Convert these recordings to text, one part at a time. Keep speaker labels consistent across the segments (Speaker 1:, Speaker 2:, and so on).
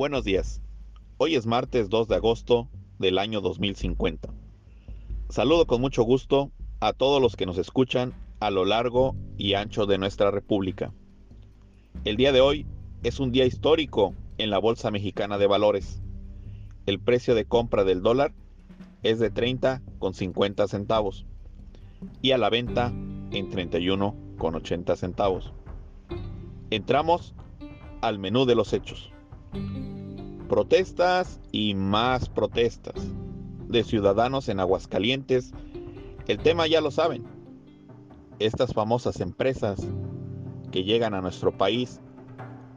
Speaker 1: Buenos días. Hoy es martes 2 de agosto del año 2050. Saludo con mucho gusto a todos los que nos escuchan a lo largo y ancho de nuestra República. El día de hoy es un día histórico en la Bolsa Mexicana de Valores. El precio de compra del dólar es de 30 con 50 centavos y a la venta en 31 con 80 centavos. Entramos al menú de los hechos. Protestas y más protestas de ciudadanos en Aguascalientes. El tema ya lo saben. Estas famosas empresas que llegan a nuestro país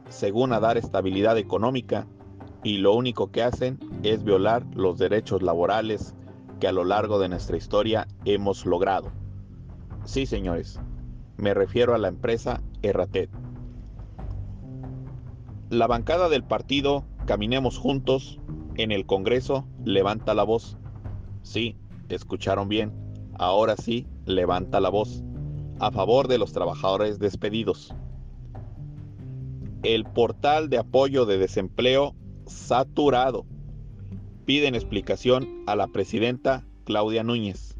Speaker 1: según a dar estabilidad económica y lo único que hacen es violar los derechos laborales que a lo largo de nuestra historia hemos logrado. Sí, señores, me refiero a la empresa Erratet. La bancada del partido Caminemos Juntos en el Congreso levanta la voz. Sí, escucharon bien. Ahora sí, levanta la voz a favor de los trabajadores despedidos. El portal de apoyo de desempleo saturado. Piden explicación a la presidenta Claudia Núñez.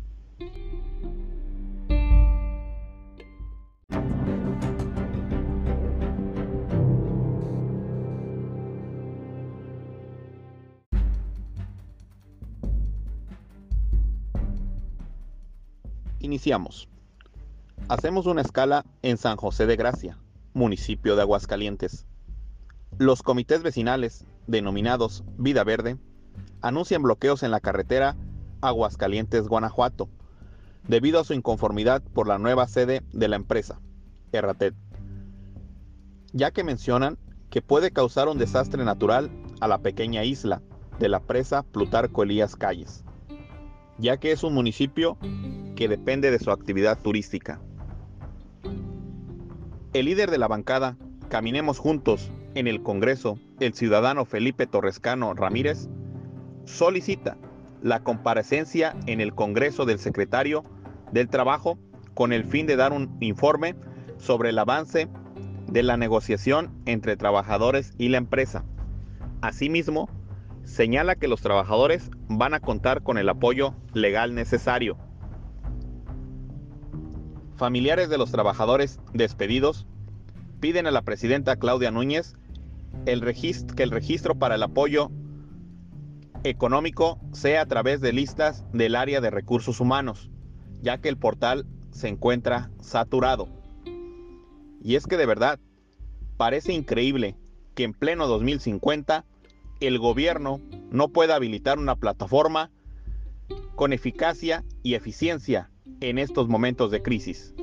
Speaker 1: Iniciamos. Hacemos una escala en San José de Gracia, municipio de Aguascalientes. Los comités vecinales, denominados Vida Verde, anuncian bloqueos en la carretera Aguascalientes-Guanajuato, debido a su inconformidad por la nueva sede de la empresa, Erratet, ya que mencionan que puede causar un desastre natural a la pequeña isla de la presa Plutarco Elías Calles, ya que es un municipio que depende de su actividad turística. El líder de la bancada, Caminemos Juntos, en el Congreso, el ciudadano Felipe Torrescano Ramírez, solicita la comparecencia en el Congreso del secretario del Trabajo con el fin de dar un informe sobre el avance de la negociación entre trabajadores y la empresa. Asimismo, señala que los trabajadores van a contar con el apoyo legal necesario familiares de los trabajadores despedidos piden a la presidenta Claudia Núñez que el registro para el apoyo económico sea a través de listas del área de recursos humanos, ya que el portal se encuentra saturado. Y es que de verdad, parece increíble que en pleno 2050 el gobierno no pueda habilitar una plataforma con eficacia y eficiencia en estos momentos de crisis.